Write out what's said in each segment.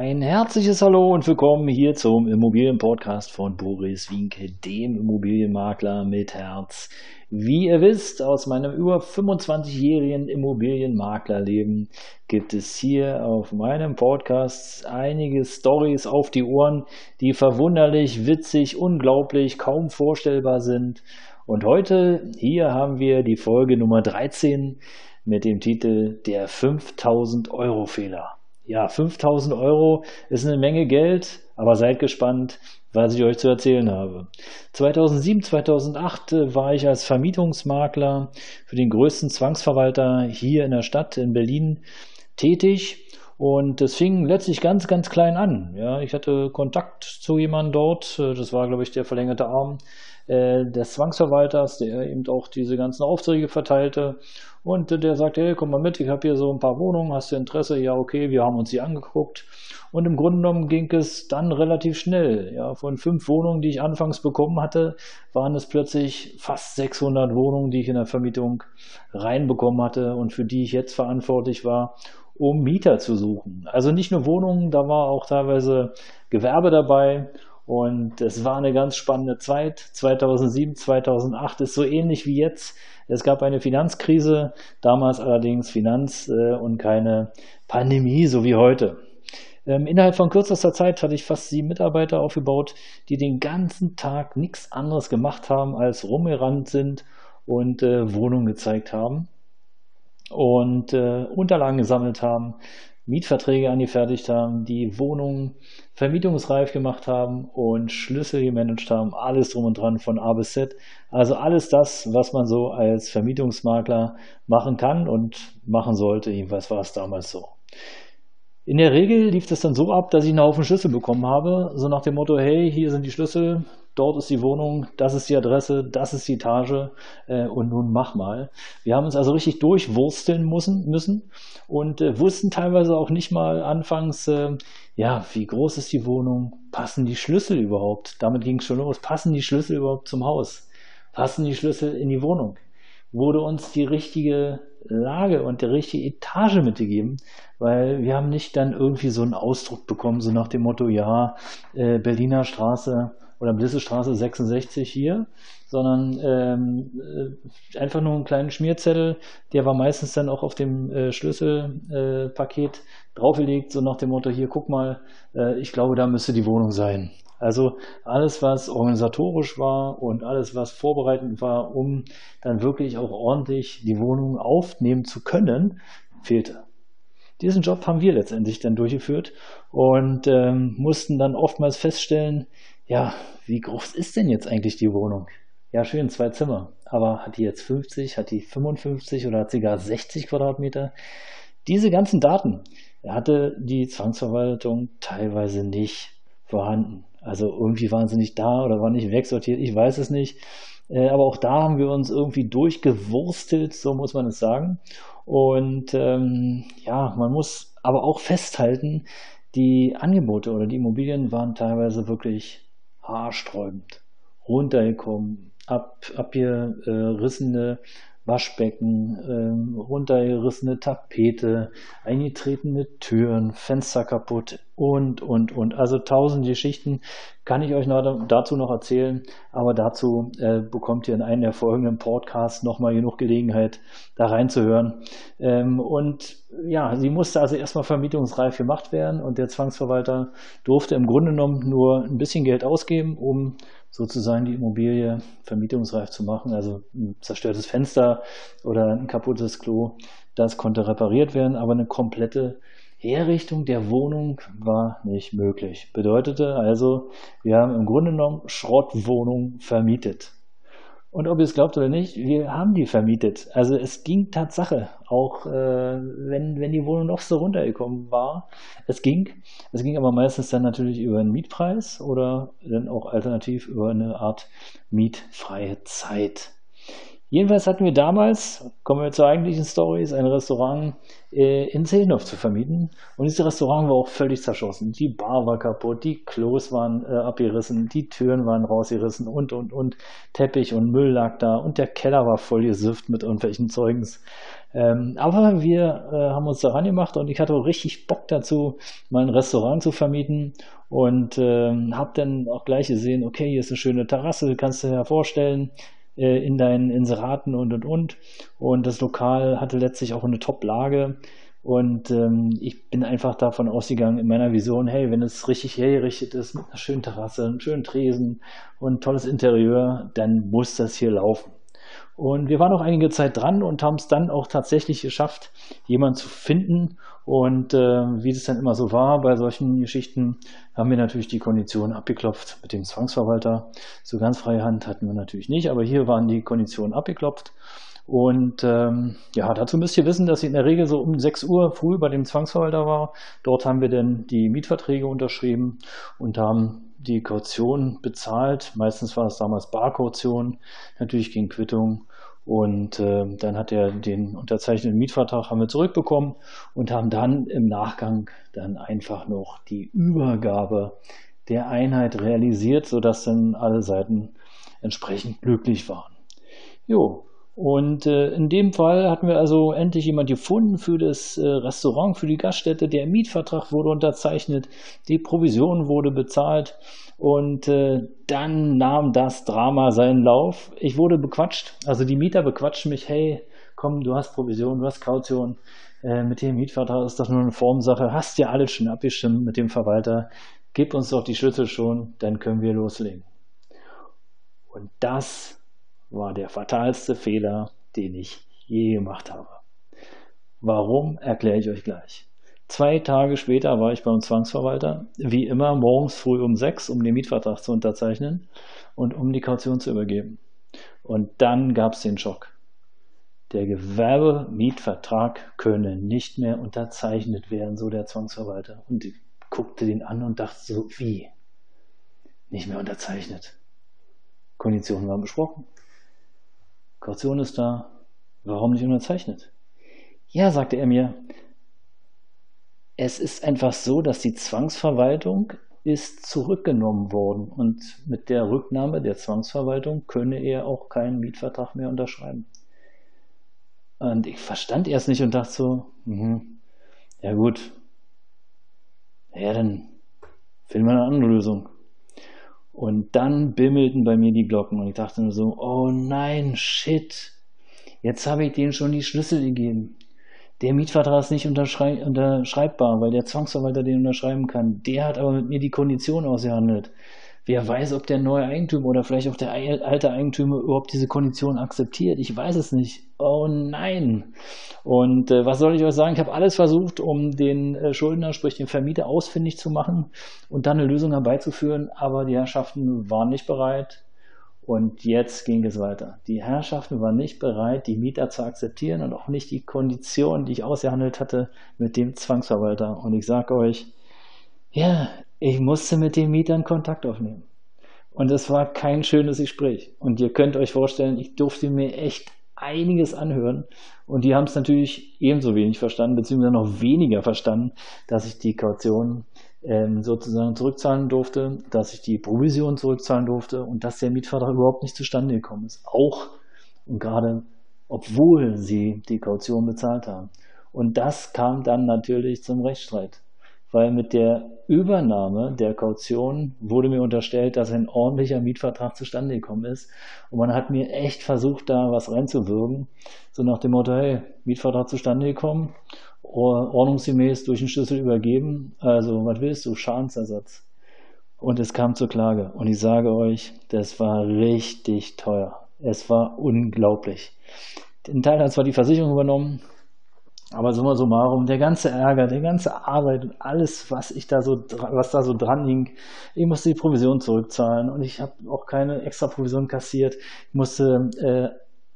Ein herzliches Hallo und willkommen hier zum Immobilienpodcast von Boris Winke, dem Immobilienmakler mit Herz. Wie ihr wisst, aus meinem über 25-jährigen Immobilienmaklerleben gibt es hier auf meinem Podcast einige Stories auf die Ohren, die verwunderlich, witzig, unglaublich, kaum vorstellbar sind. Und heute hier haben wir die Folge Nummer 13 mit dem Titel Der 5000 Euro Fehler ja, 5000 Euro ist eine Menge Geld, aber seid gespannt, was ich euch zu erzählen habe. 2007, 2008 äh, war ich als Vermietungsmakler für den größten Zwangsverwalter hier in der Stadt in Berlin tätig. Und das fing letztlich ganz, ganz klein an. Ja, ich hatte Kontakt zu jemandem dort. Äh, das war, glaube ich, der verlängerte Arm äh, des Zwangsverwalters, der eben auch diese ganzen Aufträge verteilte. Und der sagte, hey, komm mal mit, ich habe hier so ein paar Wohnungen, hast du Interesse? Ja, okay, wir haben uns die angeguckt. Und im Grunde genommen ging es dann relativ schnell. Ja, von fünf Wohnungen, die ich anfangs bekommen hatte, waren es plötzlich fast 600 Wohnungen, die ich in der Vermietung reinbekommen hatte und für die ich jetzt verantwortlich war, um Mieter zu suchen. Also nicht nur Wohnungen, da war auch teilweise Gewerbe dabei und es war eine ganz spannende Zeit. 2007, 2008 ist so ähnlich wie jetzt. Es gab eine Finanzkrise, damals allerdings Finanz äh, und keine Pandemie, so wie heute. Ähm, innerhalb von kürzester Zeit hatte ich fast sieben Mitarbeiter aufgebaut, die den ganzen Tag nichts anderes gemacht haben, als rumgerannt sind und äh, Wohnungen gezeigt haben und äh, Unterlagen gesammelt haben, Mietverträge angefertigt haben, die Wohnungen vermietungsreif gemacht haben und Schlüssel gemanagt haben, alles drum und dran von A bis Z. Also alles das, was man so als Vermietungsmakler machen kann und machen sollte. Jedenfalls war es damals so. In der Regel lief das dann so ab, dass ich einen Haufen Schlüssel bekommen habe, so nach dem Motto, hey, hier sind die Schlüssel, dort ist die Wohnung, das ist die Adresse, das ist die Etage äh, und nun mach mal. Wir haben uns also richtig durchwursteln müssen, müssen und äh, wussten teilweise auch nicht mal anfangs, äh, ja, wie groß ist die Wohnung, passen die Schlüssel überhaupt? Damit ging es schon los, passen die Schlüssel überhaupt zum Haus? Passen die Schlüssel in die Wohnung? Wurde uns die richtige Lage und die richtige Etage mitgegeben, weil wir haben nicht dann irgendwie so einen Ausdruck bekommen, so nach dem Motto, ja, äh, Berliner Straße oder Blissestraße 66 hier, sondern ähm, äh, einfach nur einen kleinen Schmierzettel, der war meistens dann auch auf dem äh, Schlüsselpaket äh, draufgelegt, so nach dem Motto, hier guck mal, äh, ich glaube, da müsste die Wohnung sein. Also alles, was organisatorisch war und alles, was vorbereitend war, um dann wirklich auch ordentlich die Wohnung aufnehmen zu können, fehlte. Diesen Job haben wir letztendlich dann durchgeführt und ähm, mussten dann oftmals feststellen, ja, wie groß ist denn jetzt eigentlich die Wohnung? Ja, schön, zwei Zimmer. Aber hat die jetzt 50, hat die 55 oder hat sie gar 60 Quadratmeter? Diese ganzen Daten hatte die Zwangsverwaltung teilweise nicht vorhanden. Also irgendwie waren sie nicht da oder waren nicht wegsortiert, ich weiß es nicht. Äh, aber auch da haben wir uns irgendwie durchgewurstelt, so muss man es sagen. Und ähm, ja, man muss aber auch festhalten, die Angebote oder die Immobilien waren teilweise wirklich haarsträubend runtergekommen, ab, abgerissene Waschbecken, ähm, runtergerissene Tapete, eingetretene Türen, Fenster kaputt und, und, und. Also tausend Geschichten kann ich euch noch dazu noch erzählen, aber dazu äh, bekommt ihr in einem der folgenden Podcasts nochmal genug Gelegenheit, da reinzuhören. Ähm, und ja, sie musste also erstmal vermietungsreif gemacht werden und der Zwangsverwalter durfte im Grunde genommen nur ein bisschen Geld ausgeben, um sozusagen die Immobilie vermietungsreif zu machen. Also ein zerstörtes Fenster oder ein kaputtes Klo, das konnte repariert werden, aber eine komplette Herrichtung der Wohnung war nicht möglich. Bedeutete also, wir haben im Grunde genommen Schrottwohnungen vermietet. Und ob ihr es glaubt oder nicht, wir haben die vermietet. Also es ging Tatsache, auch äh, wenn, wenn die Wohnung noch so runtergekommen war. Es ging. Es ging aber meistens dann natürlich über einen Mietpreis oder dann auch alternativ über eine Art mietfreie Zeit. Jedenfalls hatten wir damals, kommen wir zur eigentlichen Story, ein Restaurant äh, in Zehlendorf zu vermieten. Und dieses Restaurant war auch völlig zerschossen. Die Bar war kaputt, die Klos waren äh, abgerissen, die Türen waren rausgerissen und, und, und. Teppich und Müll lag da und der Keller war voll gesifft mit irgendwelchen Zeugens. Ähm, aber wir äh, haben uns daran gemacht und ich hatte auch richtig Bock dazu, mal ein Restaurant zu vermieten und ähm, habe dann auch gleich gesehen, okay, hier ist eine schöne Terrasse, kannst du dir ja vorstellen, äh, in deinen Inseraten und und und. Und das Lokal hatte letztlich auch eine Top-Lage. Und ähm, ich bin einfach davon ausgegangen in meiner Vision, hey, wenn es richtig hergerichtet ist, mit einer schönen Terrasse, einem schönen Tresen und tolles Interieur, dann muss das hier laufen. Und wir waren auch einige Zeit dran und haben es dann auch tatsächlich geschafft, jemanden zu finden. Und äh, wie das dann immer so war bei solchen Geschichten, haben wir natürlich die Konditionen abgeklopft mit dem Zwangsverwalter. So ganz freie Hand hatten wir natürlich nicht, aber hier waren die Konditionen abgeklopft. Und ähm, ja, dazu müsst ihr wissen, dass ich in der Regel so um 6 Uhr früh bei dem Zwangsverwalter war. Dort haben wir dann die Mietverträge unterschrieben und haben die Kaution bezahlt. Meistens war es damals Barkaution, natürlich gegen Quittung. Und äh, dann hat er den unterzeichneten Mietvertrag haben wir zurückbekommen und haben dann im Nachgang dann einfach noch die Übergabe der Einheit realisiert, sodass dann alle Seiten entsprechend glücklich waren. Jo, und äh, in dem Fall hatten wir also endlich jemand gefunden für das äh, Restaurant, für die Gaststätte. Der Mietvertrag wurde unterzeichnet, die Provision wurde bezahlt und äh, dann nahm das Drama seinen Lauf. Ich wurde bequatscht, also die Mieter bequatschen mich, hey, komm, du hast Provision, du hast Kaution. Äh, mit dem Mietvertrag ist das nur eine Formsache. Hast ja alles schon abgestimmt mit dem Verwalter. Gib uns doch die Schlüssel schon, dann können wir loslegen. Und das war der fatalste Fehler, den ich je gemacht habe. Warum, erkläre ich euch gleich. Zwei Tage später war ich beim Zwangsverwalter, wie immer morgens früh um sechs, um den Mietvertrag zu unterzeichnen und um die Kaution zu übergeben. Und dann gab es den Schock. Der Gewerbemietvertrag könne nicht mehr unterzeichnet werden, so der Zwangsverwalter. Und ich guckte den an und dachte so, wie? Nicht mehr unterzeichnet. Konditionen waren besprochen. Kaution ist da. Warum nicht unterzeichnet? Ja, sagte er mir, es ist einfach so, dass die Zwangsverwaltung ist zurückgenommen worden und mit der Rücknahme der Zwangsverwaltung könne er auch keinen Mietvertrag mehr unterschreiben. Und ich verstand erst nicht und dachte so, mh, ja gut, ja dann finden wir eine andere Lösung. Und dann bimmelten bei mir die Glocken und ich dachte nur so, oh nein, shit, jetzt habe ich denen schon die Schlüssel gegeben. Der Mietvertrag ist nicht unterschreibbar, weil der Zwangsverwalter den unterschreiben kann. Der hat aber mit mir die Kondition ausgehandelt. Wer weiß, ob der neue Eigentümer oder vielleicht auch der alte Eigentümer überhaupt diese Kondition akzeptiert. Ich weiß es nicht. Oh nein. Und äh, was soll ich euch sagen? Ich habe alles versucht, um den äh, Schuldner, sprich den Vermieter, ausfindig zu machen und dann eine Lösung herbeizuführen. Aber die Herrschaften waren nicht bereit. Und jetzt ging es weiter. Die Herrschaften waren nicht bereit, die Mieter zu akzeptieren und auch nicht die Konditionen, die ich ausgehandelt hatte mit dem Zwangsverwalter. Und ich sage euch, ja, ich musste mit den Mietern Kontakt aufnehmen. Und es war kein schönes Gespräch. Und ihr könnt euch vorstellen, ich durfte mir echt einiges anhören. Und die haben es natürlich ebenso wenig verstanden, beziehungsweise noch weniger verstanden, dass ich die Kaution ähm, sozusagen zurückzahlen durfte, dass ich die Provision zurückzahlen durfte und dass der Mietvertrag überhaupt nicht zustande gekommen ist. Auch und gerade obwohl sie die Kaution bezahlt haben. Und das kam dann natürlich zum Rechtsstreit weil mit der Übernahme der Kaution wurde mir unterstellt, dass ein ordentlicher Mietvertrag zustande gekommen ist. Und man hat mir echt versucht, da was reinzuwirken. So nach dem Motto, hey, Mietvertrag zustande gekommen, ordnungsgemäß durch den Schlüssel übergeben. Also, was willst du? Schadensersatz. Und es kam zur Klage. Und ich sage euch, das war richtig teuer. Es war unglaublich. Den Teil hat zwar die Versicherung übernommen, Aber summa summarum, der ganze Ärger, die ganze Arbeit und alles, was ich da so, was da so dran hing, ich musste die Provision zurückzahlen und ich habe auch keine extra Provision kassiert. Ich musste, äh,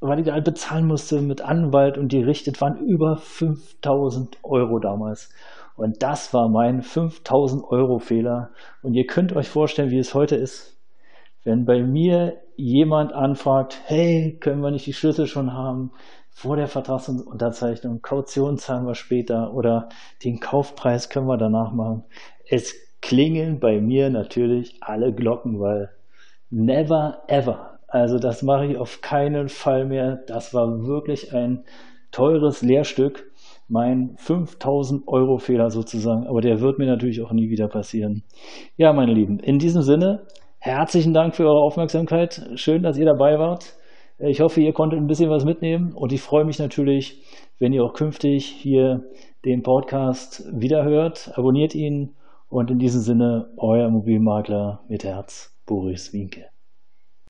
weil ich da halt bezahlen musste mit Anwalt und gerichtet waren über 5000 Euro damals. Und das war mein 5000 Euro Fehler. Und ihr könnt euch vorstellen, wie es heute ist. Wenn bei mir jemand anfragt, hey, können wir nicht die Schlüssel schon haben? Vor der Vertragsunterzeichnung, Kaution zahlen wir später oder den Kaufpreis können wir danach machen. Es klingeln bei mir natürlich alle Glocken, weil never ever. Also das mache ich auf keinen Fall mehr. Das war wirklich ein teures Lehrstück. Mein 5000 Euro Fehler sozusagen. Aber der wird mir natürlich auch nie wieder passieren. Ja, meine Lieben, in diesem Sinne, herzlichen Dank für eure Aufmerksamkeit. Schön, dass ihr dabei wart. Ich hoffe, ihr konntet ein bisschen was mitnehmen und ich freue mich natürlich, wenn ihr auch künftig hier den Podcast wiederhört. Abonniert ihn und in diesem Sinne, euer Immobilienmakler mit Herz, Boris Winke.